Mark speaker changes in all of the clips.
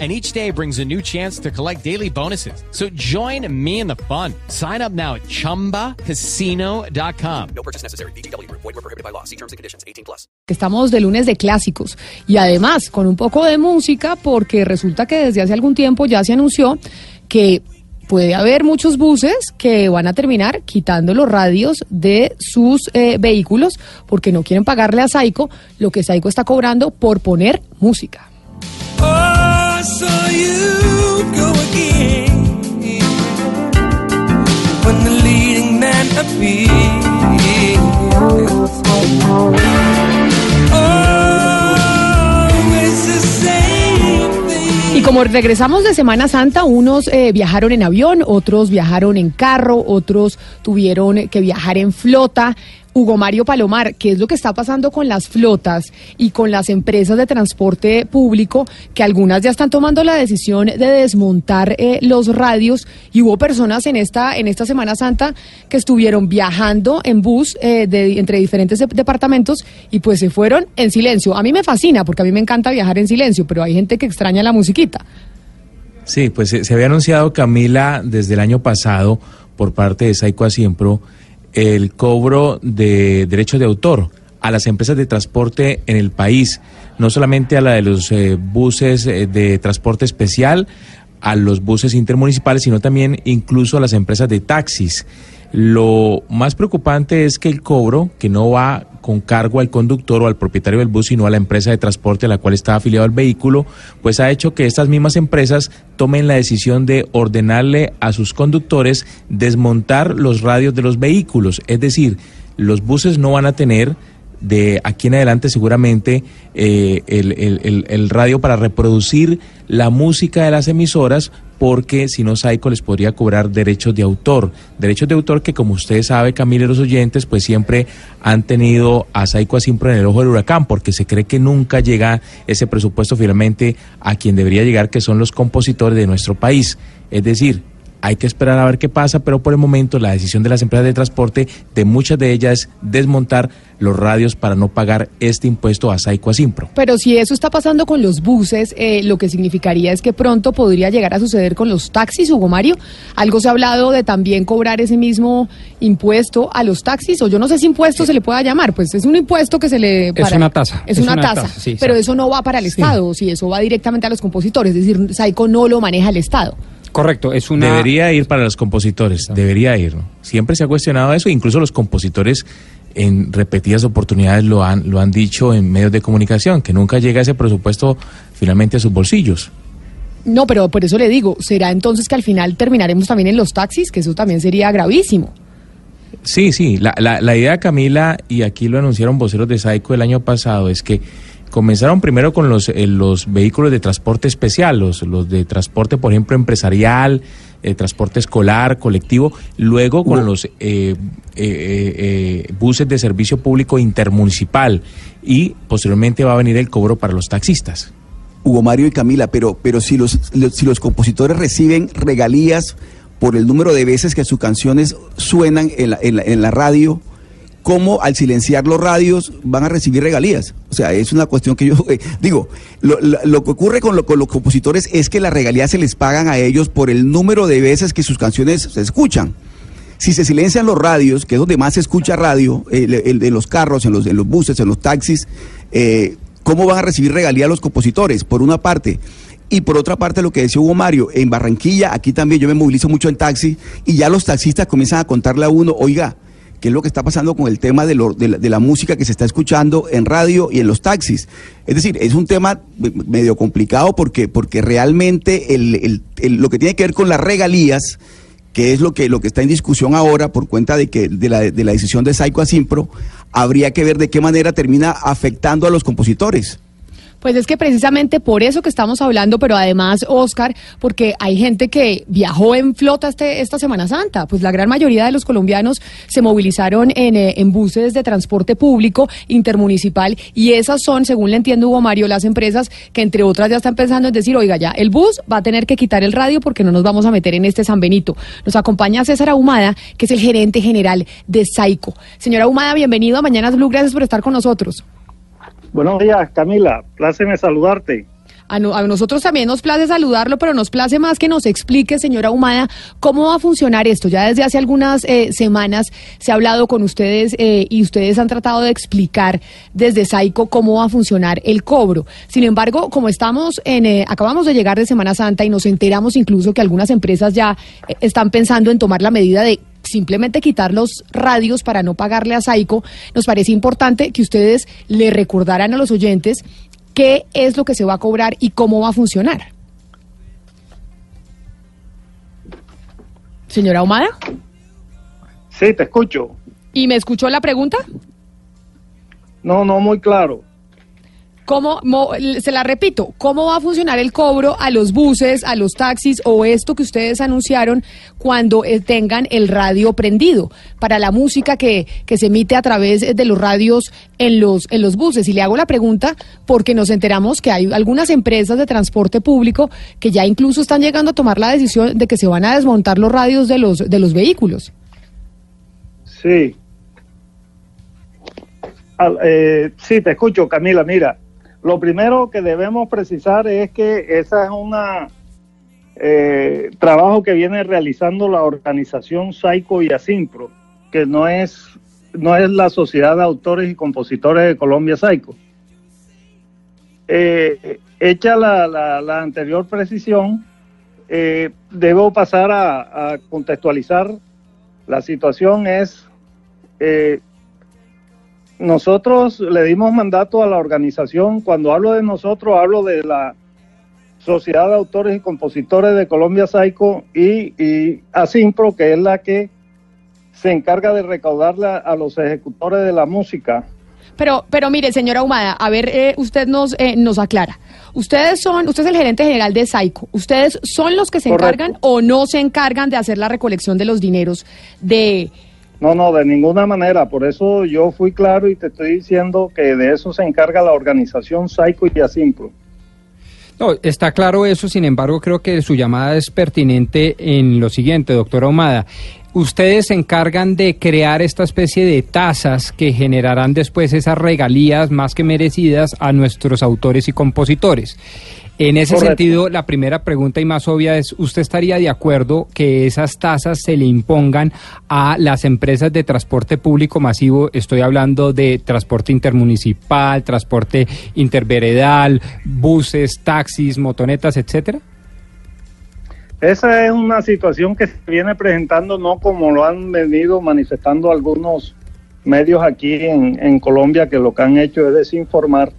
Speaker 1: and each day brings a new chance to collect daily bonuses. So join me in the fun. Sign up now at ChumbaCasino.com. No purchase necessary. BGW. Void were prohibited by law. See terms and conditions. 18 plus.
Speaker 2: Estamos de lunes de clásicos y además con un poco de música porque resulta que desde hace algún tiempo ya se anunció que puede haber muchos buses que van a terminar quitando los radios de sus eh, vehículos porque no quieren pagarle a Saico lo que Saico está cobrando por poner música. Y como regresamos de Semana Santa, unos eh, viajaron en avión, otros viajaron en carro, otros tuvieron que viajar en flota. Hugo Mario Palomar, ¿qué es lo que está pasando con las flotas y con las empresas de transporte público, que algunas ya están tomando la decisión de desmontar eh, los radios y hubo personas en esta, en esta Semana Santa que estuvieron viajando en bus eh, de, entre diferentes departamentos y pues se fueron en silencio. A mí me fascina porque a mí me encanta viajar en silencio, pero hay gente que extraña la musiquita.
Speaker 3: Sí, pues se, había anunciado Camila desde el año pasado por parte de Saico Asiempro el cobro de derechos de autor a las empresas de transporte en el país, no solamente a la de los eh, buses eh, de transporte especial, a los buses intermunicipales, sino también incluso a las empresas de taxis. Lo más preocupante es que el cobro, que no va con cargo al conductor o al propietario del bus, sino a la empresa de transporte a la cual está afiliado el vehículo, pues ha hecho que estas mismas empresas tomen la decisión de ordenarle a sus conductores desmontar los radios de los vehículos. Es decir, los buses no van a tener de aquí en adelante seguramente eh, el, radio para reproducir la música de las emisoras porque si no Saico les podría cobrar derechos de autor, derechos de autor que como usted sabe Camila y los oyentes pues siempre han tenido a Saico siempre en el ojo del huracán porque se cree que nunca llega ese presupuesto finalmente a quien debería llegar que son los compositores de nuestro país, es decir, hay que esperar a ver qué pasa, pero por el momento la decisión de las empresas de transporte, de muchas de ellas, es desmontar los radios para no pagar este impuesto a Saico a Simpro.
Speaker 2: Pero si eso está pasando con los buses, eh, lo que significaría es que pronto podría llegar a suceder con los taxis, Hugo Mario. Algo se ha hablado de también cobrar ese mismo impuesto a los taxis, o yo no sé si impuesto se le pueda llamar, pues es un impuesto que se le...
Speaker 4: es una tasa.
Speaker 2: Es, una, tasa, pero eso no va para el Estado, si eso va directamente a los compositores, es decir, Saico no lo maneja el Estado.
Speaker 4: Correcto, es una...
Speaker 3: Debería ir para los compositores, debería ir. Siempre se ha cuestionado eso, incluso los compositores en repetidas oportunidades lo han, lo han dicho en medios de comunicación, que nunca llega ese presupuesto finalmente a sus bolsillos.
Speaker 2: No, pero por eso le digo, ¿será entonces que al final terminaremos también en los taxis? Que eso también sería gravísimo.
Speaker 3: Sí, sí, la, la, la idea, Camila, y aquí lo anunciaron voceros de Saico el año pasado, es que Comenzaron primero con los, eh, los vehículos de transporte especial, los, los de transporte, por ejemplo, empresarial, eh, transporte escolar, colectivo, luego con los eh, buses de servicio público intermunicipal y posteriormente va a venir el cobro para los taxistas.
Speaker 5: Hugo Mario y Camila, pero, pero si, los, si los compositores reciben regalías por el número de veces que sus canciones suenan en la, en la radio, cómo al silenciar los radios van a recibir regalías. O sea, es una cuestión que yo eh, digo, lo, que ocurre con, los compositores es que las regalías se les pagan a ellos por el número de veces que sus canciones se escuchan. Si se silencian los radios, que es donde más se escucha radio, el, carros, en los, en los buses, en los taxis, eh, ¿cómo van a recibir regalías los compositores? Por una parte. Y por otra parte, lo que decía Hugo Mario, en Barranquilla, aquí también yo me movilizo mucho en taxi, y ya los taxistas comienzan a contarle a uno, oiga, qué es lo que está pasando con el tema de, la, música que se está escuchando en radio y en los taxis. Es decir, es un tema medio complicado porque, porque realmente lo que tiene que ver con las regalías, que es lo que, lo que está en discusión ahora por cuenta de, que, de, la, de la decisión de Saico a Simpro, habría que ver de qué manera termina afectando a los compositores.
Speaker 2: Pues es que precisamente por eso que estamos hablando, pero además, Oscar, porque hay gente que viajó en flota este, esta Semana Santa. Pues la gran mayoría de los colombianos se movilizaron en, eh, en buses de transporte público intermunicipal y esas son, según le entiendo Hugo Mario, las empresas que entre otras ya están pensando en decir, oiga, ya el bus va a tener que quitar el radio porque no nos vamos a meter en este San Benito. Nos acompaña César Ahumada, que es el gerente general de Saico. Señora Ahumada, bienvenido a Mañanas Blue, gracias por estar con nosotros.
Speaker 4: Buenos días, Camila. Pláceme saludarte.
Speaker 2: A, no- a nosotros también nos place saludarlo, pero nos place más que nos explique, señora Humada, cómo va a funcionar esto. Ya desde hace algunas eh, semanas se ha hablado con ustedes eh, y ustedes han tratado de explicar desde Saico cómo va a funcionar el cobro. Sin embargo, como estamos en, eh, acabamos de llegar de Semana Santa y nos enteramos incluso que algunas empresas ya eh, están pensando en tomar la medida de simplemente quitar los radios para no pagarle a Saico, nos parece importante que ustedes le recordaran a los oyentes qué es lo que se va a cobrar y cómo va a funcionar. Señora Humada,
Speaker 4: Sí, te escucho.
Speaker 2: ¿y me escuchó la pregunta?
Speaker 4: No, no, muy claro.
Speaker 2: ¿Cómo, mo- se la repito, ¿cómo va a funcionar el cobro a los buses, a los taxis o esto que ustedes anunciaron cuando eh, tengan el radio prendido para la música que, que se emite a través de los radios en los, en los buses? Y le hago la pregunta porque nos enteramos que hay algunas empresas de transporte público que ya incluso están llegando a tomar la decisión de que se van a desmontar los radios de los, de los vehículos.
Speaker 4: Sí. Eh, sí, te escucho, Camila. Mira, lo primero que debemos precisar es que esa es una eh, trabajo que viene realizando la organización Saico y Asimpro, que no es no es la Sociedad de Autores y Compositores de Colombia Saico. Eh, hecha la, la- anterior precisión, eh, debo pasar a, a contextualizar. La situación es, eh, nosotros le dimos mandato a la organización, cuando hablo de nosotros, hablo de la Sociedad de Autores y Compositores de Colombia Saico y, y Asimpro, que es la que se encarga de recaudarle a, a los ejecutores de la música.
Speaker 2: Pero, pero mire, señora Humada, a ver, eh, usted nos, eh, nos aclara. Ustedes son, usted es el gerente general de Saico. ¿Ustedes son los que se
Speaker 4: Correcto.
Speaker 2: encargan o no se encargan de hacer la recolección de los dineros de...
Speaker 4: No, no, de ninguna manera. Por eso yo fui claro y te estoy diciendo que de eso se encarga la organización Saico y Asimpro.
Speaker 6: No, está claro eso, sin embargo, creo que su llamada es pertinente en lo siguiente, doctora Ahumada. Ustedes se encargan de crear esta especie de tasas que generarán después esas regalías más que merecidas a nuestros autores y compositores. En ese
Speaker 4: Correcto.
Speaker 6: sentido, la primera pregunta y más obvia es, ¿usted estaría de acuerdo que esas tasas se le impongan a las empresas de transporte público masivo? Estoy hablando de transporte intermunicipal, transporte interveredal, buses, taxis, motonetas, etcétera.
Speaker 4: Esa es una situación que se viene presentando, no como lo han venido manifestando algunos medios aquí en, en Colombia, que lo que han hecho es desinformar.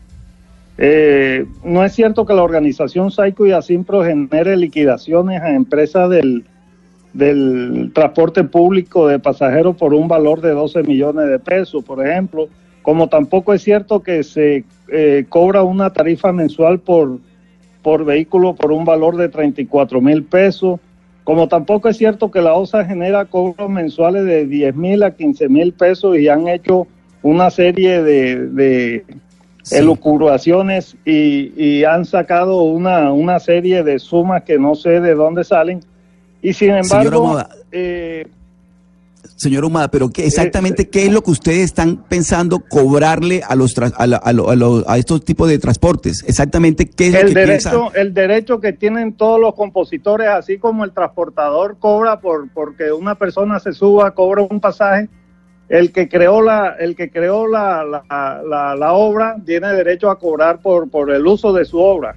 Speaker 4: Eh, no es cierto que la organización Saico y Asimpro genere liquidaciones a empresas del, del transporte público de pasajeros por un valor de 12 millones de pesos, por ejemplo, como tampoco es cierto que se eh, cobra una tarifa mensual por, por vehículo por un valor de 34 mil pesos, como tampoco es cierto que la OSA genera cobros mensuales de 10 mil a 15 mil pesos y han hecho una serie de, de
Speaker 5: Sí.
Speaker 4: elucubraciones y, y han sacado una, una serie de sumas que no sé de dónde salen. Y sin embargo, eh,
Speaker 5: Señor Humada, pero ¿qué, exactamente qué es lo que ustedes están pensando cobrarle a los a, la- a lo- a lo- a estos tipos de transportes? Exactamente qué es lo
Speaker 4: el
Speaker 5: que piensan.
Speaker 4: derecho, el derecho que tienen todos los compositores, así como el transportador cobra por porque una persona se suba, cobra un pasaje, el que creó la, el que creó la, la, la- obra tiene derecho a cobrar por, por el uso de su obra.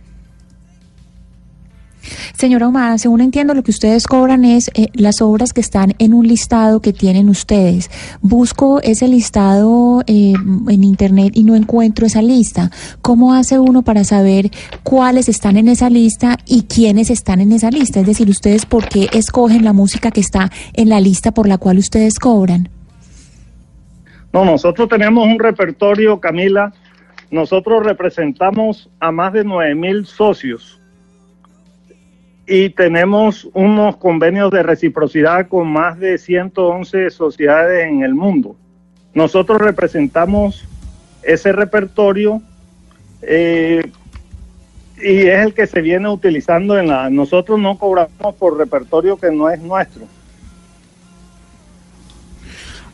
Speaker 7: Señora Humada, según entiendo, lo que ustedes cobran es eh, las obras que están en un listado que tienen ustedes. Busco ese listado eh, en internet y no encuentro esa lista. ¿Cómo hace uno para saber cuáles están en esa lista y quiénes están en esa lista? Es decir, ustedes por qué escogen la música que está en la lista por la cual ustedes cobran.
Speaker 4: No, nosotros tenemos un repertorio, Camila, nosotros representamos a más de 9 mil socios y tenemos unos convenios de reciprocidad con más de 111 sociedades en el mundo. Nosotros representamos ese repertorio eh, y es el que se viene utilizando en la... Nosotros no cobramos por repertorio que no es nuestro.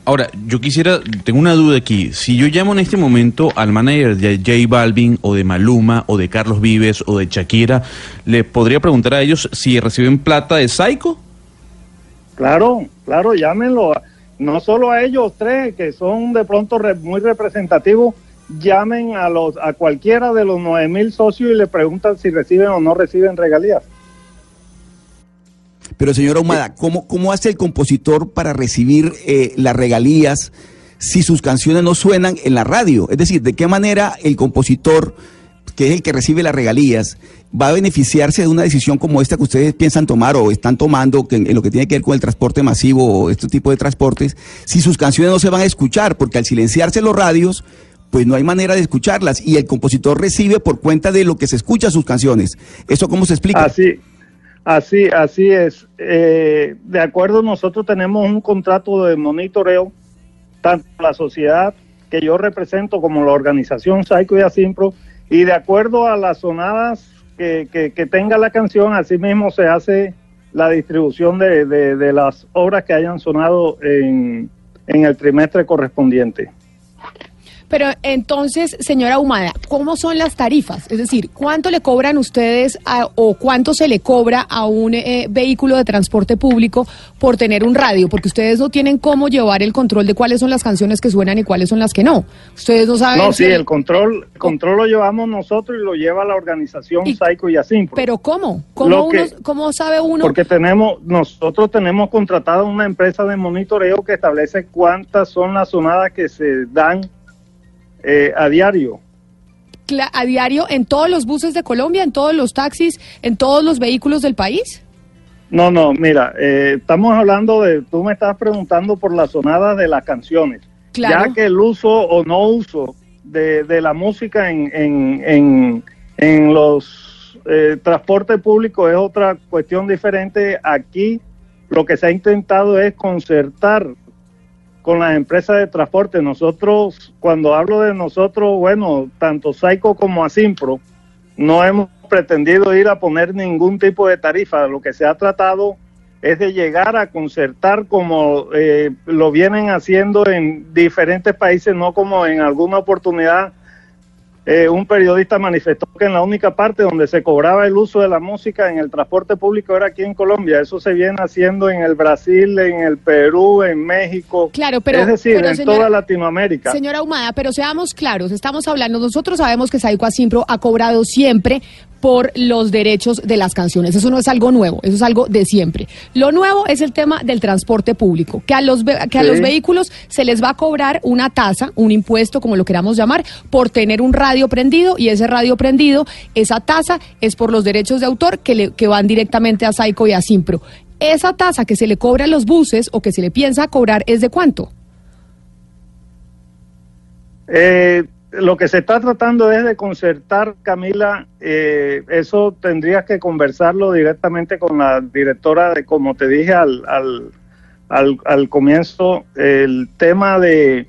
Speaker 8: Ahora, yo quisiera, tengo una duda aquí. Si yo llamo en este momento al manager de J Balvin o de Maluma o de Carlos Vives o de Shakira, ¿le podría preguntar a ellos si reciben plata de Psycho?
Speaker 4: Claro, claro, llámenlo. No solo a ellos tres, que son de pronto muy representativos, llamen a, los, a cualquiera de los nueve mil socios y le preguntan si reciben o no reciben regalías.
Speaker 5: Pero señora Humada, ¿cómo, cómo hace el compositor para recibir eh, las regalías si sus canciones no suenan en la radio? Es decir, ¿de qué manera el compositor, que es el que recibe las regalías, va a beneficiarse de una decisión como esta que ustedes piensan tomar o están tomando que, en lo que tiene que ver con el transporte masivo o este tipo de transportes, si sus canciones no se van a escuchar? Porque al silenciarse los radios, pues no hay manera de escucharlas y el compositor recibe por cuenta de lo que se escucha sus canciones. ¿Eso cómo se explica?
Speaker 4: Así. Así, así es. Eh, de acuerdo, nosotros tenemos un contrato de monitoreo, tanto la sociedad que yo represento como la organización Psycho y Asimpro, y de acuerdo a las sonadas que, que, tenga la canción, así mismo se hace la distribución de, de, las obras que hayan sonado en, en el trimestre correspondiente.
Speaker 2: Pero entonces, señora Humada, ¿cómo son las tarifas? Es decir, ¿cuánto le cobran ustedes o cuánto se le cobra a un eh, vehículo de transporte público por tener un radio? Porque ustedes no tienen cómo llevar el control de cuáles son las canciones que suenan y cuáles son las que no. Ustedes no saben.
Speaker 4: No, sí, el control, control lo llevamos nosotros y lo lleva la organización Psycho y así.
Speaker 2: Pero ¿cómo? ¿Cómo, ¿Cómo sabe uno?
Speaker 4: Porque tenemos, nosotros tenemos contratado una empresa de monitoreo que establece cuántas son las sonadas que se dan eh, a diario.
Speaker 2: ¿A diario en todos los buses de Colombia, en todos los taxis, en todos los vehículos del país?
Speaker 4: No, no, mira, eh, estamos hablando de, tú me estás preguntando por la sonada de las canciones. Ya que el uso o no uso de, la música en, en, en, los eh, transportes públicos es otra cuestión diferente. Aquí lo que se ha intentado es concertar con las empresas de transporte. Nosotros, cuando hablo de nosotros, bueno, tanto Saico como Asimpro, no hemos pretendido ir a poner ningún tipo de tarifa. Lo que se ha tratado es de llegar a concertar como eh, lo vienen haciendo en diferentes países, no como en alguna oportunidad eh, un periodista manifestó que en la única parte donde se cobraba el uso de la música en el transporte público era aquí en Colombia. Eso se viene haciendo en el Brasil, en el Perú, en México.
Speaker 2: Claro, pero.
Speaker 4: Es decir, en toda Latinoamérica.
Speaker 2: Señora Humada, pero seamos claros, estamos hablando, nosotros sabemos que Saico Asimpro ha cobrado siempre por los derechos de las canciones. Eso no es algo nuevo, eso es algo de siempre. Lo nuevo es el tema del transporte público, que a los, que a los vehículos se les va a cobrar una tasa, un impuesto, como lo queramos llamar, por tener un radio prendido y ese radio prendido, esa tasa es por los derechos de autor que, le, que van directamente a Saico y a Simpro. Esa tasa que se le cobra a los buses o que se le piensa cobrar es de cuánto?
Speaker 4: Eh, lo que se está tratando es de concertar, Camila, eh, eso tendrías que conversarlo directamente con la directora de, como te dije al, al, al, al comienzo, el tema de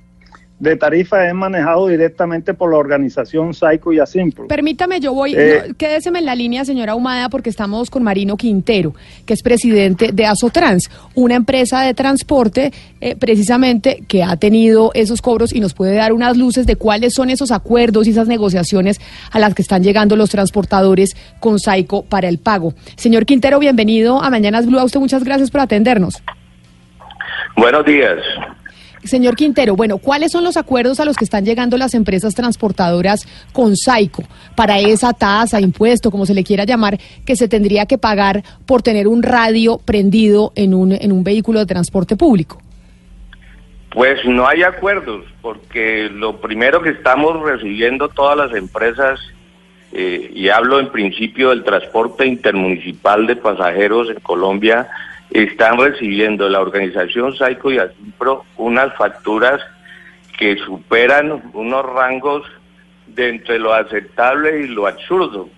Speaker 4: de tarifa es manejado directamente por la organización Saico y Asimpro.
Speaker 2: Permítame, yo voy, eh, quédeseme en la línea, señora Humada, porque estamos con Marino Quintero, que es presidente de Asotrans, una empresa de transporte eh, precisamente que ha tenido esos cobros y nos puede dar unas luces de cuáles son esos acuerdos y esas negociaciones a las que están llegando los transportadores con Saico para el pago. Señor Quintero, bienvenido a Mañanas Blue. A usted muchas gracias por atendernos.
Speaker 9: Buenos días.
Speaker 2: Señor Quintero, bueno, ¿cuáles son los acuerdos a los que están llegando las empresas transportadoras con Saico para esa tasa, impuesto, como se le quiera llamar, que se tendría que pagar por tener un radio prendido en un, en un vehículo de transporte público?
Speaker 9: Pues no hay acuerdos, porque lo primero que estamos recibiendo todas las empresas, eh, y hablo en principio del transporte intermunicipal de pasajeros en Colombia, están recibiendo la organización Saico y Asimpro unas facturas que superan unos rangos de entre lo aceptable y lo absurdo.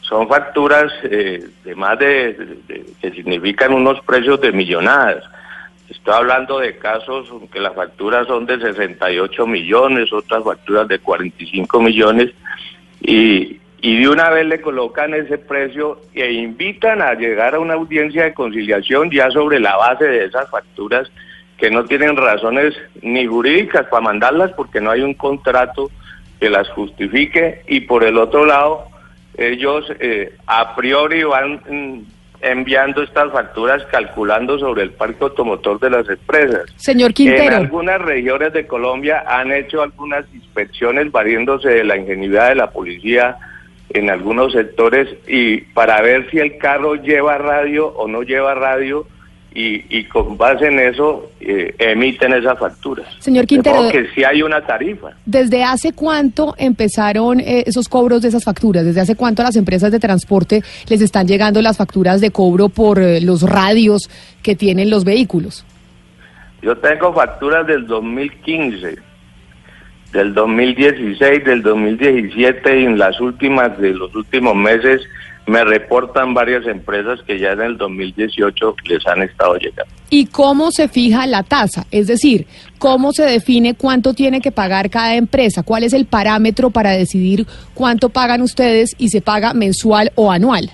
Speaker 9: Son facturas eh, de más de, de- que significan unos precios de millonadas. Estoy hablando de casos que las facturas son de 68 millones, otras facturas de 45 millones, y, y de una vez le colocan ese precio e invitan a llegar a una audiencia de conciliación ya sobre la base de esas facturas que no tienen razones ni jurídicas para mandarlas porque no hay un contrato que las justifique y por el otro lado ellos eh, a priori van mm, enviando estas facturas calculando sobre el parque automotor de las empresas.
Speaker 2: Señor
Speaker 9: En
Speaker 2: Quintero.
Speaker 9: algunas regiones de Colombia han hecho algunas inspecciones valiéndose de la ingenuidad de la policía en algunos sectores y para ver si el carro lleva radio o no lleva radio y, y con base en eso eh, emiten esas facturas.
Speaker 2: Señor Quintero,
Speaker 9: que sí hay una tarifa.
Speaker 2: ¿Desde hace cuánto empezaron eh, esos cobros de esas facturas? ¿Desde hace cuánto a las empresas de transporte les están llegando las facturas de cobro por eh, los radios que tienen los vehículos?
Speaker 9: Yo tengo facturas del 2015, del 2016, del 2017 y en las últimas de los últimos meses me reportan varias empresas que ya en el 2018 les han estado llegando.
Speaker 2: ¿Y cómo se fija la tasa? Es decir, ¿cómo se define cuánto tiene que pagar cada empresa? ¿Cuál es el parámetro para decidir cuánto pagan ustedes y se paga mensual o anual?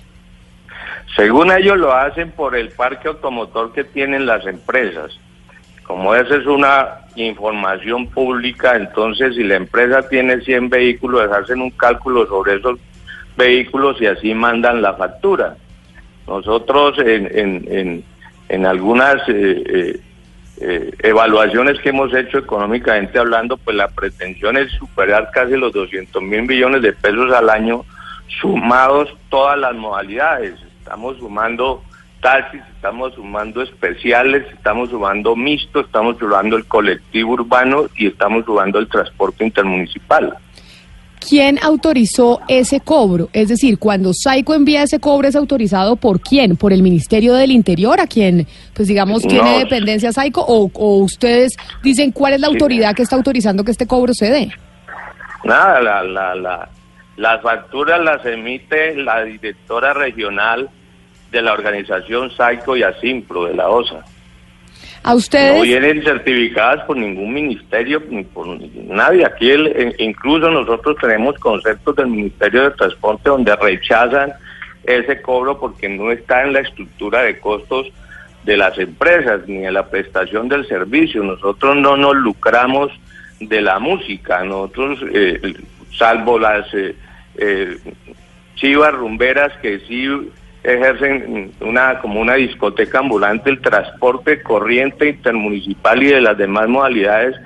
Speaker 9: Según ellos lo hacen por el parque automotor que tienen las empresas. Como esa es una información pública, entonces si la empresa tiene 100 vehículos, hacen un cálculo sobre esos vehículos y así mandan la factura. Nosotros en, en, en, en algunas eh, eh, eh, evaluaciones que hemos hecho económicamente hablando, pues la pretensión es superar casi los 200 mil millones de pesos al año, sumados todas las modalidades. Estamos sumando taxis, estamos sumando especiales, estamos sumando mixto, estamos sumando el colectivo urbano y estamos sumando el transporte intermunicipal.
Speaker 2: ¿Quién autorizó ese cobro? Es decir, cuando Saico envía ese cobro, ¿es autorizado por quién? ¿Por el Ministerio del Interior? ¿A quién, pues digamos, tiene
Speaker 9: No.
Speaker 2: dependencia Saico? O, ¿O ustedes dicen cuál es la autoridad que está autorizando que este cobro se dé?
Speaker 9: Nada, la, la, la, las facturas las emite la directora regional de la organización Saico y Asimpro de la OSA.
Speaker 2: ¿A
Speaker 9: No
Speaker 2: ustedes?
Speaker 9: vienen certificadas por ningún ministerio ni por nadie. Aquí el- incluso nosotros tenemos conceptos del Ministerio de Transporte donde rechazan ese cobro porque no está en la estructura de costos de las empresas ni en la prestación del servicio. Nosotros no nos lucramos de la música. Nosotros, eh, salvo las eh, eh, chivas rumberas que sí ejercen una como una discoteca ambulante el transporte corriente intermunicipal y de las demás modalidades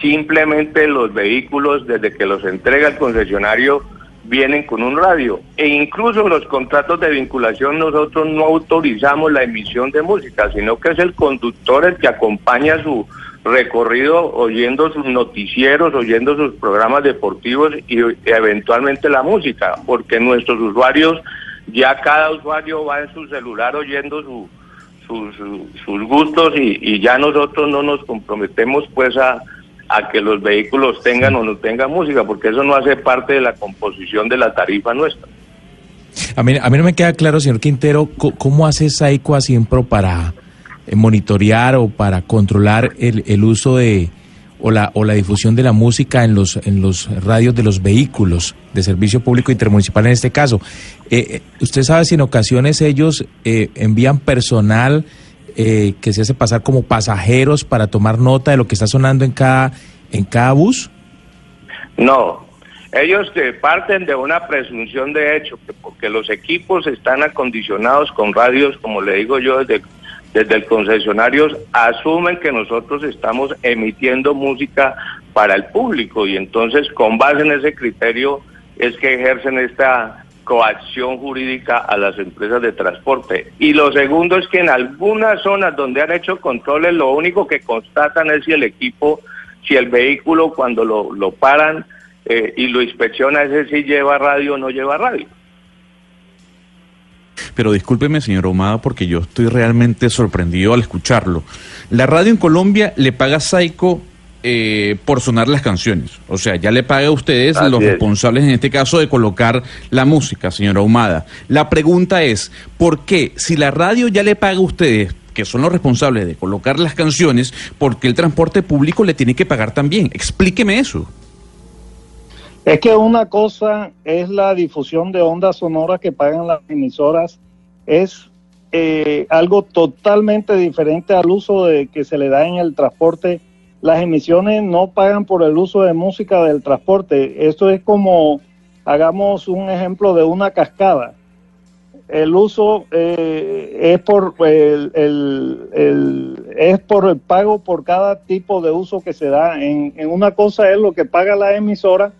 Speaker 9: simplemente los vehículos desde que los entrega el concesionario vienen con un radio. E incluso los contratos de vinculación nosotros no autorizamos la emisión de música sino que es el conductor el que acompaña su recorrido oyendo sus noticieros, oyendo sus programas deportivos y eventualmente la música, porque nuestros usuarios, ya cada usuario va en su celular oyendo su, su- su- sus gustos y, ya nosotros no nos comprometemos pues a, a que los vehículos tengan o no tengan música, porque eso no hace parte de la composición de la tarifa nuestra.
Speaker 3: A mí, a mí no me queda claro, señor Quintero, cómo hace Saico a Siempro para eh, monitorear o para controlar el, el uso de o la, o la difusión de la música en los, en los radios de los vehículos de servicio público intermunicipal en este caso. Eh, eh, ¿Usted sabe si en ocasiones ellos eh, envían personal eh, que se hace pasar como pasajeros para tomar nota de lo que está sonando en cada, en cada bus?
Speaker 9: No, ellos parten de una presunción de hecho, que porque los equipos están acondicionados con radios, como le digo yo, desde, desde el concesionario, asumen que nosotros estamos emitiendo música para el público y entonces con base en ese criterio es que ejercen esta coacción jurídica a las empresas de transporte. Y lo segundo es que en algunas zonas donde han hecho controles, lo único que constatan es si el equipo, si el vehículo cuando lo, lo paran eh, y lo inspecciona, ese si lleva radio o no lleva radio.
Speaker 8: Pero discúlpeme, señor Omada, porque yo estoy realmente sorprendido al escucharlo. La radio en Colombia le paga a Saico eh, por sonar las canciones. O sea, ya le paga a ustedes
Speaker 9: Así
Speaker 8: los
Speaker 9: es.
Speaker 8: responsables en este caso de colocar la música, señora Ahumada. La pregunta es, ¿por qué si la radio ya le paga a ustedes, que son los responsables de colocar las canciones, por qué el transporte público le tiene que pagar también? Explíqueme eso.
Speaker 4: Es que una cosa es la difusión de ondas sonoras que pagan las emisoras, es eh, algo totalmente diferente al uso de, que se le da en el transporte. Las emisiones no pagan por el uso de música del transporte. Esto es como, hagamos un ejemplo de una cascada. El uso eh, es por el, es por el pago por cada tipo de uso que se da. En, en una cosa es lo que paga la emisora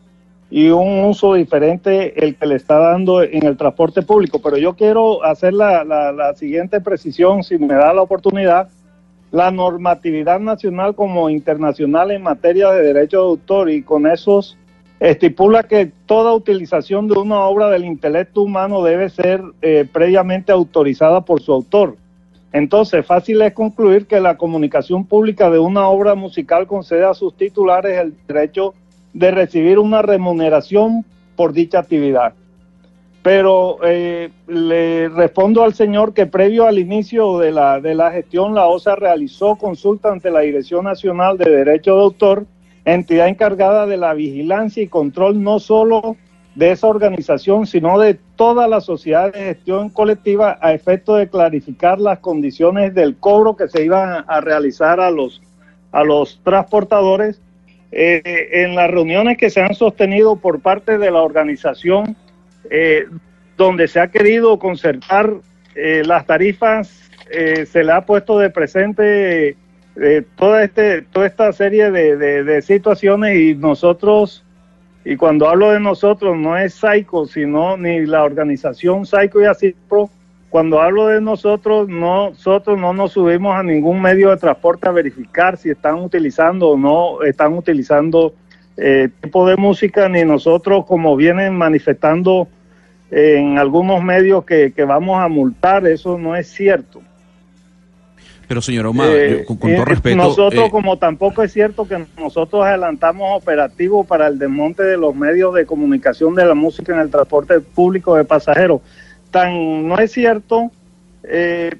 Speaker 4: y un uso diferente el que le está dando en el transporte público. Pero yo quiero hacer la, la- siguiente precisión, si me da la oportunidad. La normatividad nacional como internacional en materia de derecho de autor y con esos estipula que toda utilización de una obra del intelecto humano debe ser eh, previamente autorizada por su autor. Entonces, fácil es concluir que la comunicación pública de una obra musical concede a sus titulares el derecho de recibir una remuneración por dicha actividad. Pero eh, le respondo al señor que previo al inicio de la, de la gestión, la OSA realizó consulta ante la Dirección Nacional de Derecho de Autor, entidad encargada de la vigilancia y control no solo de esa organización, sino de toda la sociedad de gestión colectiva a efecto de clarificar las condiciones del cobro que se iban a realizar a los, a los transportadores. Eh, en las reuniones que se han sostenido por parte de la organización, eh, donde se ha querido concertar eh, las tarifas, eh, se le ha puesto de presente toda, este, toda esta serie de, situaciones y nosotros, y cuando hablo de nosotros, no es Saico, sino ni la organización Saico y Asipro, cuando hablo de nosotros, no- nosotros no nos subimos a ningún medio de transporte a verificar si están utilizando o no están utilizando eh, tipo de música, ni nosotros como vienen manifestando en algunos medios que, que vamos a multar, eso no es cierto.
Speaker 8: Pero, señora Ahumada,
Speaker 4: Eh,
Speaker 8: con, con
Speaker 4: eh,
Speaker 8: todo respeto...
Speaker 4: Nosotros,
Speaker 8: eh,
Speaker 4: como tampoco es cierto que nosotros adelantamos operativos para el desmonte de los medios de comunicación de la música en el transporte público de pasajeros. Tan no es cierto eh,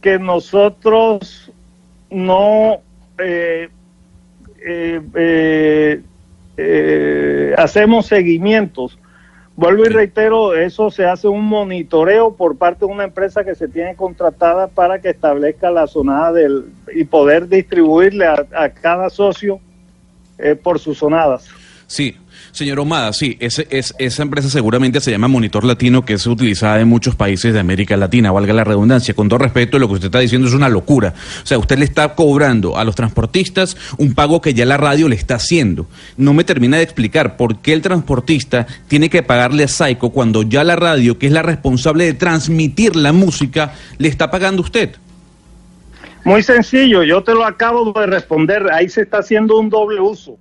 Speaker 4: que nosotros no eh, eh, eh, eh, hacemos seguimientos. Vuelvo y reitero, eso se hace un monitoreo por parte de una empresa que se tiene contratada para que establezca la zonada del y poder distribuirle a, a cada socio por sus zonadas.
Speaker 8: Sí, señor Omada, sí, ese, es, esa empresa seguramente se llama Monitor Latino, que es utilizada en muchos países de América Latina, valga la redundancia. Con todo respeto, lo que usted está diciendo es una locura. O sea, usted le está cobrando a los transportistas un pago que ya la radio le está haciendo. No me termina de explicar por qué el transportista tiene que pagarle a Saico cuando ya la radio, que es la responsable de transmitir la música, le está pagando a usted.
Speaker 4: Muy sencillo, yo te lo acabo de responder, ahí se está haciendo un doble uso,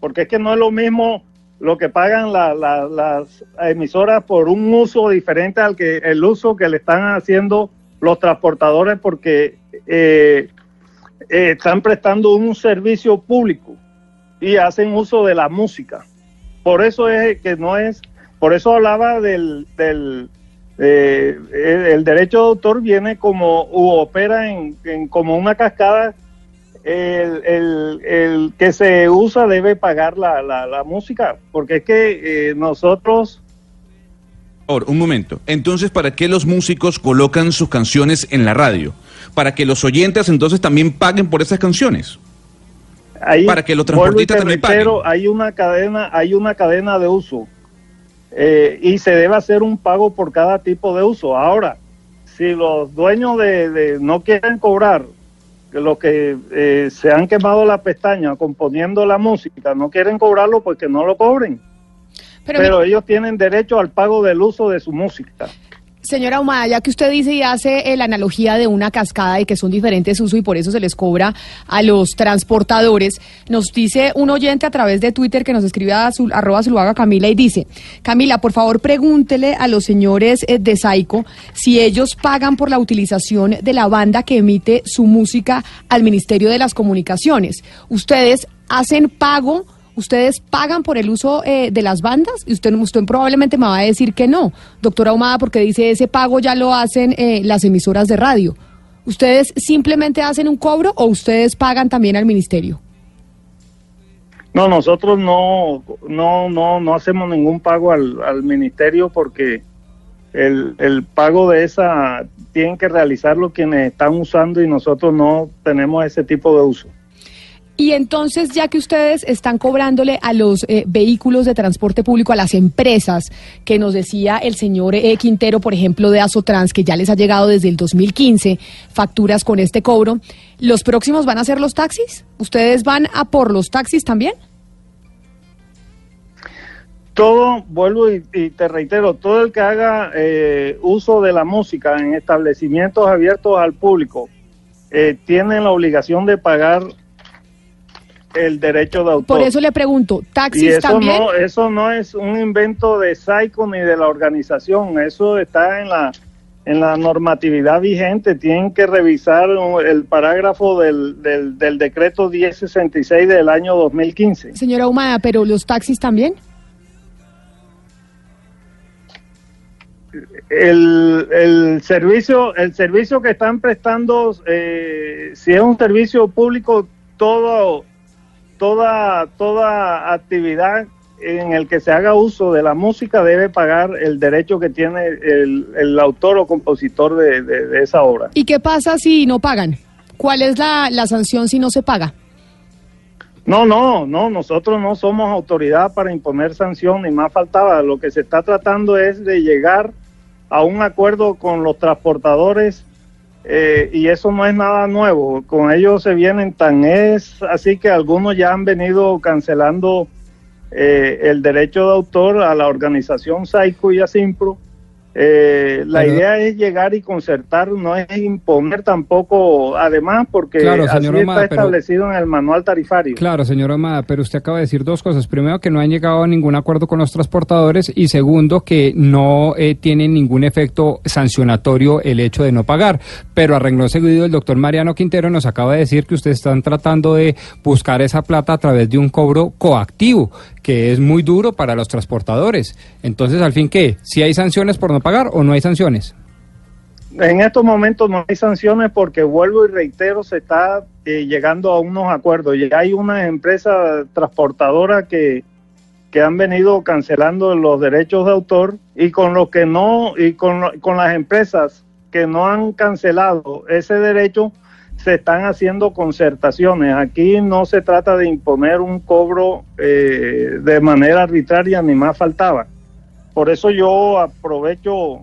Speaker 4: porque es que no es lo mismo lo que pagan la- la- las emisoras por un uso diferente al que el uso que le están haciendo los transportadores porque eh, están prestando un servicio público y hacen uso de la música. Por eso es que no es, por eso hablaba del, del eh, el, derecho de autor viene como u opera en como una cascada. El, el- el que se usa debe pagar la, la, la música, porque es que eh, nosotros
Speaker 8: Ahora, un momento. Entonces, ¿para qué los músicos colocan sus canciones en la radio? Para que los oyentes entonces también paguen por esas canciones.
Speaker 4: Ahí,
Speaker 8: Para que los transportistas también
Speaker 4: reitero, hay una cadena, hay una cadena de uso eh, y se debe hacer un pago por cada tipo de uso. Ahora, si los dueños de, de no quieren cobrar, los que eh, se han quemado la pestaña componiendo la música, no quieren cobrarlo, pues que no lo cobren.
Speaker 2: Pero,
Speaker 4: Pero ellos tienen derecho al pago del uso de su música.
Speaker 2: Señora Humada, ya que usted dice y hace eh, la analogía de una cascada y que son diferentes usos y por eso se les cobra a los transportadores, nos dice un oyente a través de Twitter que nos escribe a su, arroba Zuluaga Camila y dice, Camila, por favor pregúntele a los señores eh, de Saico si ellos pagan por la utilización de la banda que emite su música al Ministerio de las Comunicaciones. ¿Ustedes hacen pago? ¿Ustedes pagan por el uso eh, de las bandas? Y usted, usted probablemente me va a decir que no, doctora Humada, porque dice ese pago ya lo hacen eh, las emisoras de radio. ¿Ustedes simplemente hacen un cobro o ustedes pagan también al ministerio?
Speaker 4: No, nosotros no, no, no, no hacemos ningún pago al, al ministerio porque el, el pago de esa tienen que realizarlo quienes están usando y nosotros no tenemos ese tipo de uso.
Speaker 2: Y entonces, ya que ustedes están cobrándole a los eh, vehículos de transporte público, a las empresas, que nos decía el señor eh, Quintero, por ejemplo, de Asotrans, que ya les ha llegado desde el 2015 facturas con este cobro, ¿los próximos van a ser los taxis? ¿Ustedes van a por los taxis también?
Speaker 4: Todo, vuelvo y, y te reitero, todo el que haga eh, uso de la música en establecimientos abiertos al público eh, tiene la obligación de pagar el derecho de autor.
Speaker 2: Por eso le pregunto,
Speaker 4: y
Speaker 2: ¿taxis
Speaker 4: eso
Speaker 2: también?
Speaker 4: no, eso no es un invento de Saico ni de la organización, eso está en la en la normatividad vigente, tienen que revisar el parágrafo del, del, del decreto 1066 del año 2015.
Speaker 2: Señora Humada, ¿pero los taxis también?
Speaker 4: el, el servicio el servicio que están prestando eh, si es un servicio público todo toda toda actividad en el que se haga uso de la música debe pagar el derecho que tiene el, el autor o compositor de, de- de esa obra
Speaker 2: ¿Y qué pasa si no pagan? ¿Cuál es la, la sanción si no se paga?
Speaker 4: No, no, no, nosotros no somos autoridad para imponer sanción, ni más faltaba. Lo que se está tratando es de llegar a un acuerdo con los transportadores eh, y eso no es nada nuevo. Con ellos se vienen tan es así que algunos ya han venido cancelando eh, el derecho de autor a la organización Saico y a Simpro. Eh, la
Speaker 6: Pero-
Speaker 4: idea es llegar y concertar, no es imponer tampoco, además, porque
Speaker 6: Claro,
Speaker 4: así está
Speaker 6: pero-
Speaker 4: establecido en el manual tarifario.
Speaker 6: Claro, señor Amada, pero usted acaba de decir dos cosas. Primero, que no han llegado a ningún acuerdo con los transportadores y segundo, que no eh, tiene ningún efecto sancionatorio el hecho de no pagar. Pero a renglón seguido, el doctor Mariano Quintero nos acaba de decir que ustedes están tratando de buscar esa plata a través de un cobro coactivo, que es muy duro para los transportadores. Entonces, al fin, ¿qué? ¿Si hay sanciones por no pagar o no hay sanciones?
Speaker 4: En estos momentos no hay sanciones porque vuelvo y reitero, se está eh, llegando a unos acuerdos. Y hay unas empresas transportadoras que, que han venido cancelando los derechos de autor y con los que no, y con, con las empresas que no han cancelado ese derecho, se están haciendo concertaciones. Aquí no se trata de imponer un cobro eh, de manera arbitraria, ni más faltaba. Por eso yo aprovecho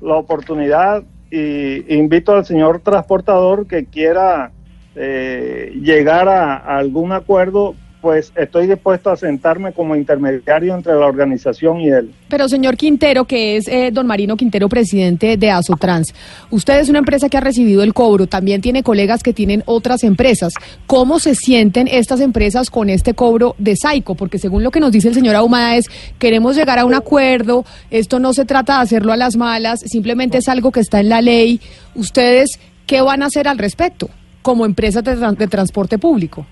Speaker 4: la oportunidad y invito al señor transportador que quiera eh, llegar a, a algún acuerdo, pues estoy dispuesto a sentarme como intermediario entre la organización y él.
Speaker 2: Pero señor Quintero, que es eh, don Marino Quintero, presidente de Asotrans, usted es una empresa que ha recibido el cobro, también tiene colegas que tienen otras empresas. ¿Cómo se sienten estas empresas con este cobro de Saico? Porque según lo que nos dice el señor Ahumada es, queremos llegar a un acuerdo, esto no se trata de hacerlo a las malas, simplemente es algo que está en la ley. ¿Ustedes qué van a hacer al respecto como empresas de, de transporte público?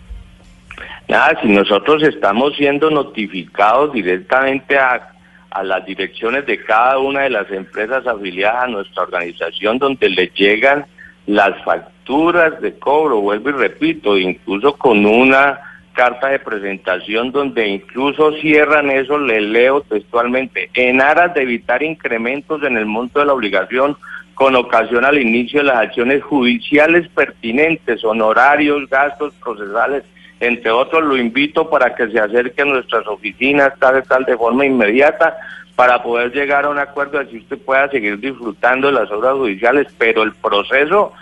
Speaker 9: Nada, si nosotros estamos siendo notificados directamente a, a las direcciones de cada una de las empresas afiliadas a nuestra organización donde les llegan las facturas de cobro, vuelvo y repito, incluso con una carta de presentación donde incluso cierran eso, le leo textualmente, en aras de evitar incrementos en el monto de la obligación con ocasión al inicio de las acciones judiciales pertinentes, honorarios, gastos procesales, entre otros, lo invito para que se acerque a nuestras oficinas, tal tal de forma inmediata, para poder llegar a un acuerdo así usted pueda seguir disfrutando de las obras judiciales, pero el proceso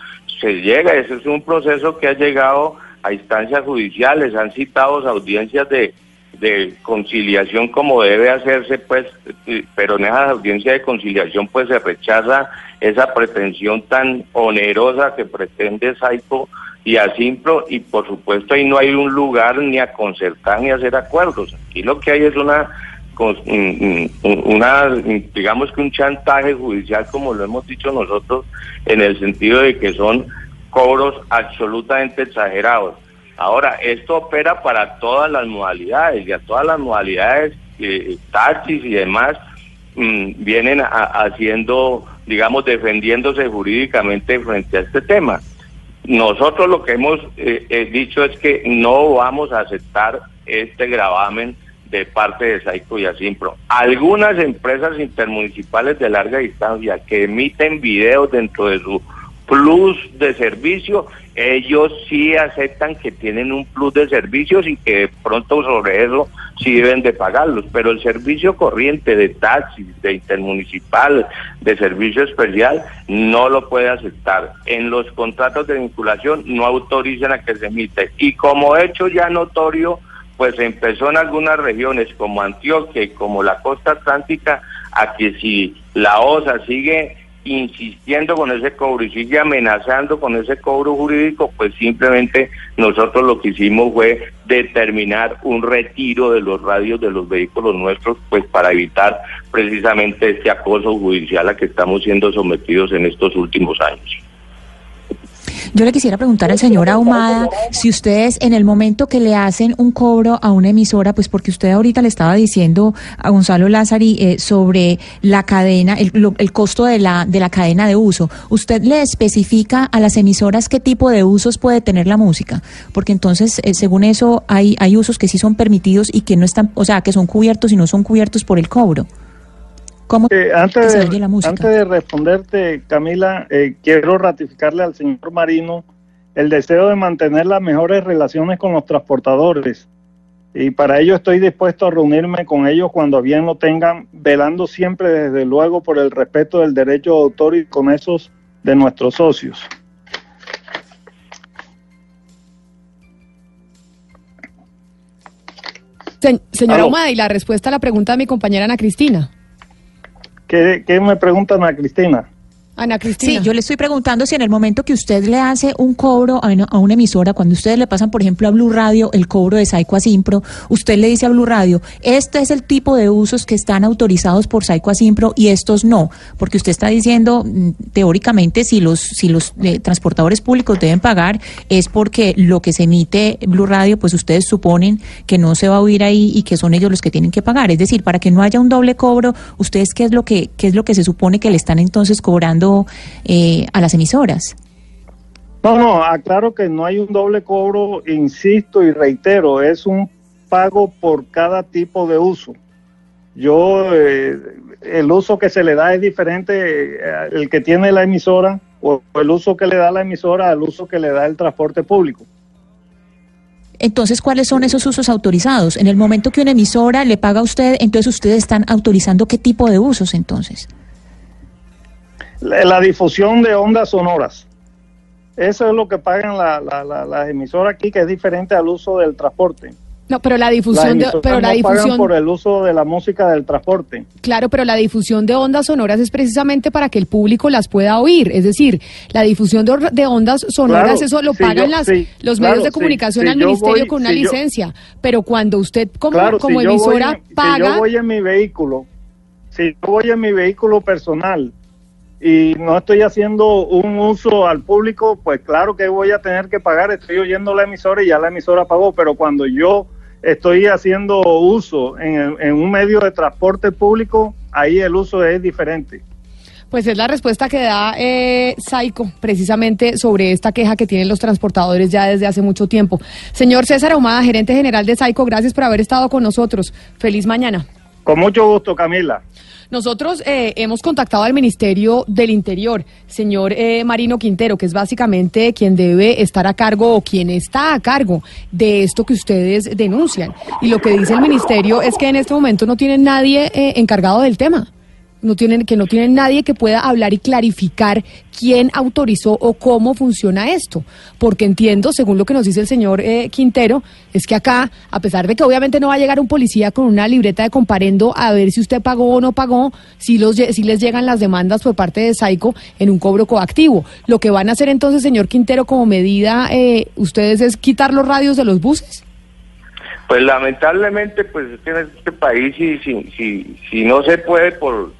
Speaker 9: se llega, ese es un proceso que ha llegado a instancias judiciales, han citado audiencias de, de conciliación como debe hacerse, pues, pero en esa audiencia de conciliación pues se rechaza esa pretensión tan onerosa que pretende Saico y a Simpro y por supuesto ahí no hay un lugar ni a concertar ni a hacer acuerdos. Aquí lo que hay es una una digamos que un chantaje judicial como lo hemos dicho nosotros en el sentido de que son cobros absolutamente exagerados. Ahora, esto opera para todas las modalidades y a todas las modalidades, eh, taxis y demás, mm, vienen haciendo, digamos, defendiéndose jurídicamente frente a este tema. Nosotros lo que hemos eh, eh, dicho es que no vamos a aceptar este gravamen de parte de Saico y Asimpro. Algunas empresas intermunicipales de larga distancia que emiten videos dentro de su plus de servicio, ellos sí aceptan que tienen un plus de servicios y que pronto sobre eso sí deben de pagarlos, pero el servicio corriente de taxis, de intermunicipal, de servicio especial, no lo puede aceptar. En los contratos de vinculación no autorizan a que se emite. Y como hecho ya notorio, pues empezó en algunas regiones como Antioquia y como la costa atlántica a que si la OSA sigue insistiendo con ese cobro y sigue amenazando con ese cobro jurídico, pues simplemente nosotros lo que hicimos fue determinar un retiro de los radios de los vehículos nuestros, pues para evitar precisamente este acoso judicial a que estamos siendo sometidos en estos últimos años.
Speaker 7: Yo le quisiera preguntar al señor Ahumada si ustedes en el momento que le hacen un cobro a una emisora, pues porque usted ahorita le estaba diciendo a Gonzalo Lázari eh, sobre la cadena, el, el, costo de la, de la cadena de uso, ¿usted le especifica a las emisoras qué tipo de usos puede tener la música? Porque entonces, eh, según eso, hay, hay usos que sí son permitidos y que no están, o sea, que son cubiertos y no son cubiertos por el cobro.
Speaker 4: Eh, antes, de, antes de responderte, Camila, eh, quiero ratificarle al señor Marino el deseo de mantener las mejores relaciones con los transportadores. Y para ello estoy dispuesto a reunirme con ellos cuando bien lo tengan, velando siempre, desde luego, por el respeto del derecho de autor y con esos de nuestros socios.
Speaker 2: señora Omada, y la respuesta a la pregunta de mi compañera Ana Cristina.
Speaker 4: ¿Qué, me preguntan a Cristina?
Speaker 2: Ana Cristina.
Speaker 7: Sí, yo le estoy preguntando si en el momento que usted le hace un cobro a una, emisora, cuando ustedes le pasan, por ejemplo, a Blue Radio el cobro de Saico a Simpro, usted le dice a Blue Radio, este es el tipo de usos que están autorizados por Saico a Simpro y estos no, porque usted está diciendo, mm, teóricamente, si los, si los eh, transportadores públicos deben pagar, es porque lo que se emite Blue Radio, pues ustedes suponen que no se va a oír ahí y que son ellos los que tienen que pagar. Es decir, para que no haya un doble cobro, ¿ustedes qué es lo que, qué es lo que se supone que le están entonces cobrando? Eh, a las emisoras.
Speaker 4: No, no, aclaro que no hay un doble cobro, insisto y reitero, es un pago por cada tipo de uso. Yo, eh, el uso que se le da es diferente, eh, el que tiene la emisora o el uso que le da la emisora al uso que le da el transporte público.
Speaker 7: Entonces, ¿cuáles son esos usos autorizados? En el momento que una emisora le paga a usted, entonces ustedes están autorizando qué tipo de usos entonces
Speaker 4: la, difusión de ondas sonoras. Eso es lo que pagan las la, emisoras aquí, que es diferente al uso del transporte.
Speaker 2: No, pero la difusión de, pero la difusión
Speaker 4: por el uso de la música del transporte.
Speaker 2: Claro, pero la difusión de ondas sonoras es precisamente para que el público las pueda oír, es decir, la difusión de, ondas sonoras eso lo pagan las los medios de comunicación al ministerio con una licencia, pero cuando usted como como emisora paga
Speaker 4: Si yo voy en mi vehículo, si yo voy en mi vehículo personal y no estoy haciendo un uso al público, pues claro que voy a tener que pagar, estoy oyendo la emisora y ya la emisora pagó, pero cuando yo estoy haciendo uso en, un medio de transporte público, ahí el uso es diferente.
Speaker 2: Pues es la respuesta que da eh, Saico precisamente sobre esta queja que tienen los transportadores ya desde hace mucho tiempo. Señor César Ahumada, gerente general de Saico, gracias por haber estado con nosotros. Feliz mañana.
Speaker 4: Con mucho gusto, Camila.
Speaker 2: Nosotros eh, hemos contactado al Ministerio del Interior, señor eh, Marino Quintero, que es básicamente quien debe estar a cargo o quien está a cargo de esto que ustedes denuncian. Y lo que dice el Ministerio es que en este momento no tienen nadie eh, encargado del tema. No tienen, que no tienen nadie que pueda hablar y clarificar quién autorizó o cómo funciona esto. Porque entiendo, según lo que nos dice el señor eh, Quintero, es que acá, a pesar de que obviamente no va a llegar un policía con una libreta de comparendo a ver si usted pagó o no pagó, si, los, si les llegan las demandas por parte de Saico en un cobro coactivo. Lo que van a hacer entonces, señor Quintero, como medida, eh, ustedes es quitar los radios de los buses.
Speaker 9: Pues lamentablemente, pues en este país si, si, si no se puede por,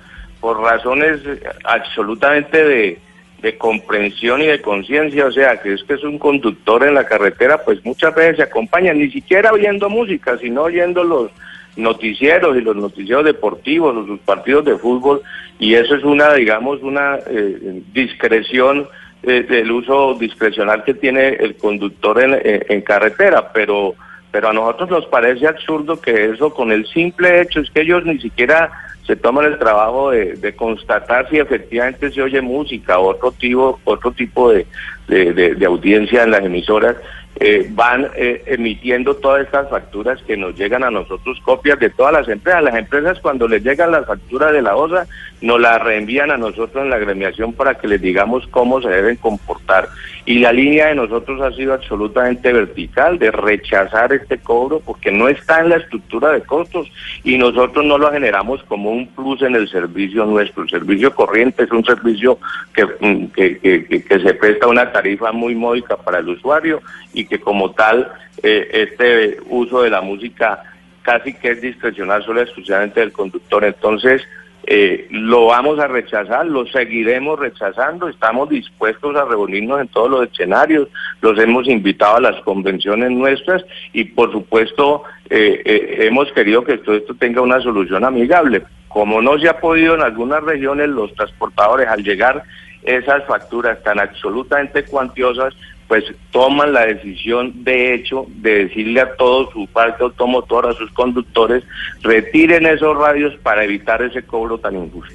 Speaker 9: por razones absolutamente de, comprensión y de conciencia, o sea, que es que es un conductor en la carretera, pues muchas veces se acompañan, ni siquiera oyendo música, sino oyendo los noticieros y los noticieros deportivos o sus partidos de fútbol, y eso es una, digamos, una eh, discreción eh, del uso discrecional que tiene el conductor en carretera, pero pero a nosotros nos parece absurdo que eso con el simple hecho es que ellos ni siquiera se toman el trabajo de, constatar si efectivamente se oye música o otro tipo, otro tipo de, de audiencia en las emisoras eh, van eh, emitiendo todas estas facturas que nos llegan a nosotros, copias de todas las empresas. Las empresas cuando les llegan las facturas de la OSA, nos las reenvían a nosotros en la agremiación para que les digamos cómo se deben comportar. Y la línea de nosotros ha sido absolutamente vertical, de rechazar este cobro porque no está en la estructura de costos y nosotros no lo generamos como un plus en el servicio nuestro. El servicio corriente es un servicio que, mm, que, que, que se presta una tarifa muy módica para el usuario y que como tal eh, este uso de la música casi que es discrecional solo exclusivamente del conductor. Entonces, eh, lo vamos a rechazar, lo seguiremos rechazando, estamos dispuestos a reunirnos en todos los escenarios, los hemos invitado a las convenciones nuestras y por supuesto eh, hemos querido que todo esto tenga una solución amigable. Como no se ha podido en algunas regiones, los transportadores al llegar esas facturas tan absolutamente cuantiosas, pues toman la decisión de hecho de decirle a todo su parque automotor, a sus conductores, retiren esos radios para evitar ese cobro tan injusto.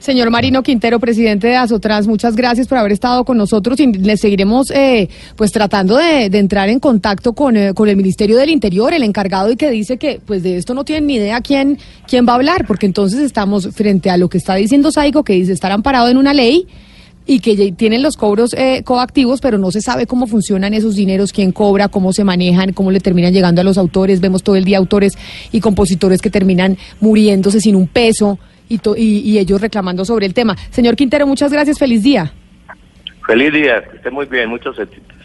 Speaker 2: Señor Marino Quintero, presidente de Azotrans, muchas gracias por haber estado con nosotros y le seguiremos eh, pues tratando de, entrar en contacto con, eh, con, el Ministerio del Interior, el encargado y que dice que pues de esto no tienen ni idea quién, quién va a hablar, porque entonces estamos frente a lo que está diciendo Saigo, que dice estar amparado en una ley y que tienen los cobros eh, coactivos, pero no se sabe cómo funcionan esos dineros, quién cobra, cómo se manejan, cómo le terminan llegando a los autores. Vemos todo el día autores y compositores que terminan muriéndose sin un peso y, y, ellos reclamando sobre el tema. Señor Quintero, muchas gracias. Feliz día.
Speaker 9: Feliz día. Que esté muy bien. Muchos éxitos.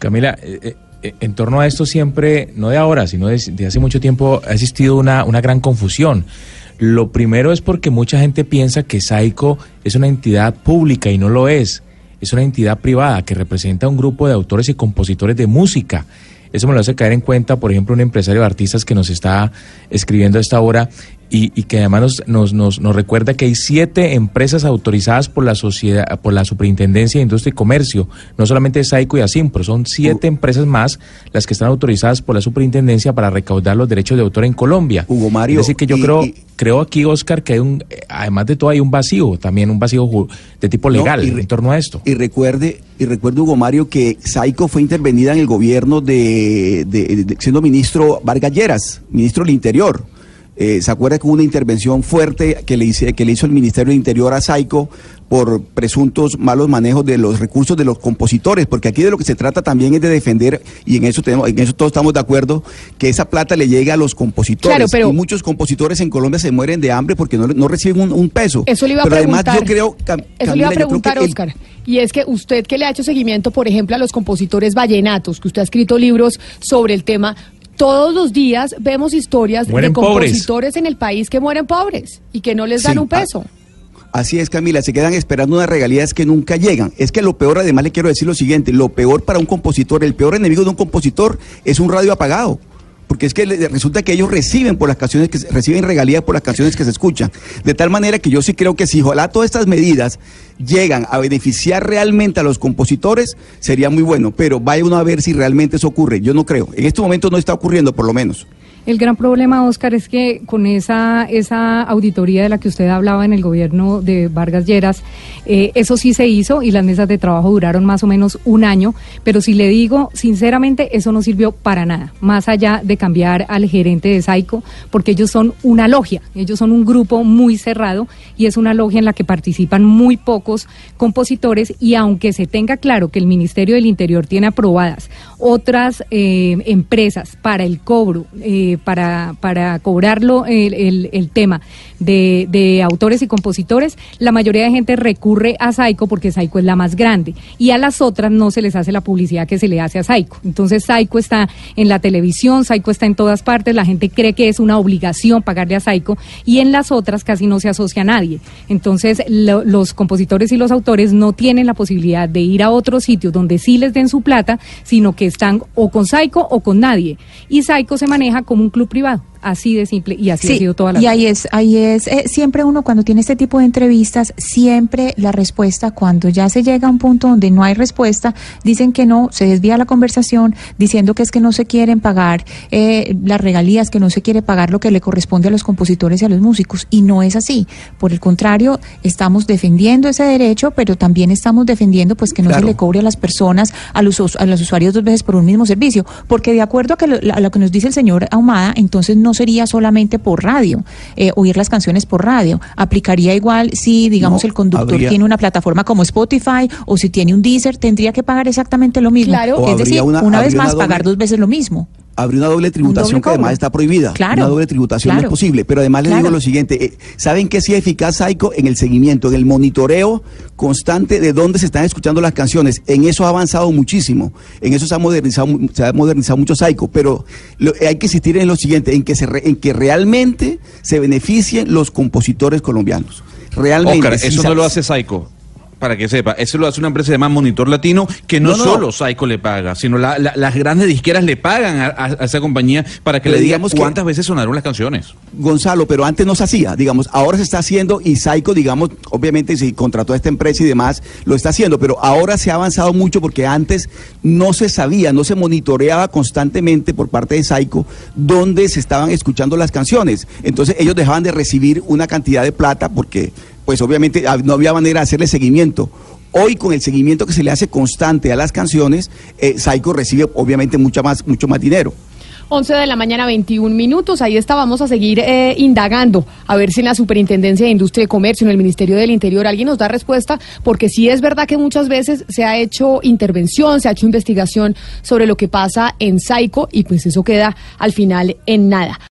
Speaker 3: Camila, eh, eh, en torno a esto siempre, no de ahora, sino de, hace mucho tiempo, ha existido una, una gran confusión. Lo primero es porque mucha gente piensa que Saico es una entidad pública y no lo es. Es una entidad privada que representa un grupo de autores y compositores de música. Eso me lo hace caer en cuenta, por ejemplo, un empresario de artistas que nos está escribiendo a esta hora y, y que además nos, nos, nos, recuerda que hay siete empresas autorizadas por la sociedad, por la Superintendencia de Industria y Comercio, no solamente Saico y Asimpro, son siete empresas más las que están autorizadas por la Superintendencia para recaudar los derechos de autor en Colombia.
Speaker 5: Hugo Mario.
Speaker 3: Es decir, que yo creo, creo aquí, Oscar, que hay un, además de todo hay un vacío, también un vacío de tipo legal en torno a esto.
Speaker 5: Y recuerde, y recuerde, Hugo Mario, que Saico fue intervenida en el gobierno de, de siendo ministro Vargas Lleras, ministro del Interior. Eh, ¿Se acuerda que hubo una intervención fuerte que le, hice, que le hizo el Ministerio de Interior a Saico por presuntos malos manejos de los recursos de los compositores? Porque aquí de lo que se trata también es de defender, y en eso, tenemos, en eso todos estamos de acuerdo, que esa plata le llegue a los compositores. Y muchos compositores en Colombia se mueren de hambre porque no, reciben un, peso.
Speaker 2: Eso le iba a preguntar. Además, yo creo, eso le iba a preguntar, Oscar. Y es que usted que le ha hecho seguimiento, por ejemplo, a los compositores vallenatos, que usted ha escrito libros sobre el tema, todos los días vemos historias de compositores en el país que mueren pobres y que no les dan un peso.
Speaker 5: Así es, Camila, se quedan esperando unas regalías que nunca llegan. Es que lo peor, además le quiero decir lo siguiente, lo peor para un compositor, el peor enemigo de un compositor es un radio apagado porque es que resulta que ellos reciben por las canciones que reciben regalías por las canciones que se escuchan. De tal manera que yo sí creo que si ojalá todas estas medidas llegan a beneficiar realmente a los compositores, sería muy bueno. Pero vaya uno a ver si realmente eso ocurre. Yo no creo. En este momento no está ocurriendo, por lo menos.
Speaker 10: El gran problema, Oscar, es que con esa, esa auditoría de la que usted hablaba en el gobierno de Vargas Lleras, eh, eso sí se hizo y las mesas de trabajo duraron más o menos un año, pero si le digo, sinceramente, eso no sirvió para nada, más allá de cambiar al gerente de Saico, porque ellos son una logia, ellos son un grupo muy cerrado y es una logia en la que participan muy pocos compositores. Y aunque se tenga claro que el Ministerio del Interior tiene aprobadas otras eh, empresas para el cobro, eh, para, para cobrarlo el, el, tema de, de, autores y compositores, la mayoría de gente recurre a Saico porque Saico es la más grande y a las otras no se les hace la publicidad que se le hace a Saico. Entonces Saico está en la televisión, Saico está en todas partes, la gente cree que es una obligación pagarle a Saico y en las otras casi no se asocia a nadie. Entonces los compositores y los autores no tienen la posibilidad de ir a otros sitios donde sí les den su plata, sino que están o con Saico o con nadie. Y Saico se maneja como un club privado. Así de simple y así ha sido toda la
Speaker 7: Y ahí es, ahí es, eh, siempre uno cuando tiene este tipo de entrevistas, siempre la respuesta, cuando ya se llega a un punto donde no hay respuesta, dicen que no, se desvía la conversación diciendo que es que no se quieren pagar eh, las regalías, que no se quiere pagar lo que le corresponde a los compositores y a los músicos. Y no es así. Por el contrario, estamos defendiendo ese derecho, pero también estamos defendiendo pues que no se le cobre a las personas, a los, a los usuarios dos veces por un mismo servicio. Porque de acuerdo a, que lo, a lo que nos dice el señor Ahumada, entonces no no sería solamente por radio, eh, oír las canciones por radio. Aplicaría igual si, digamos, el conductor tiene una plataforma como Spotify o si tiene un Deezer, tendría que pagar exactamente lo mismo. Claro. Es decir, una, vez más, pagar dos veces lo mismo
Speaker 5: habría una doble tributación que además está prohibida. Claro, una doble tributación no es posible. Pero además le digo lo siguiente, eh, ¿saben qué sí es eficaz, Saico? En el seguimiento, en el monitoreo constante de dónde se están escuchando las canciones. En eso ha avanzado muchísimo. En eso se ha modernizado, se ha modernizado mucho Saico. Pero hay que insistir en lo siguiente, en que, se en que realmente se beneficien los compositores colombianos. Realmente.
Speaker 8: eso no lo hace Saico para que sepa, eso lo hace una empresa llamada Monitor Latino, que no, solo Saico le paga, sino las grandes disqueras le pagan a, esa compañía para que le digamos cuántas veces sonaron las canciones.
Speaker 5: Gonzalo, pero antes no se hacía, digamos, ahora se está haciendo y Saico, digamos, obviamente si contrató a esta empresa y demás, lo está haciendo, pero ahora se ha avanzado mucho porque antes no se sabía, no se monitoreaba constantemente por parte de Saico dónde se estaban escuchando las canciones. Entonces ellos dejaban de recibir una cantidad de plata porque pues obviamente ah, no había manera de hacerle seguimiento. Hoy con el seguimiento que se le hace constante a las canciones, eh, Saico recibe obviamente mucho más, mucho más dinero.
Speaker 2: 11 de la mañana, 21 minutos. Ahí está, vamos a seguir eh, indagando, a ver si en la Superintendencia de Industria y Comercio, en el Ministerio del Interior, alguien nos da respuesta, porque sí es verdad que muchas veces se ha hecho intervención, se ha hecho investigación sobre lo que pasa en Saico y pues eso queda al final en nada.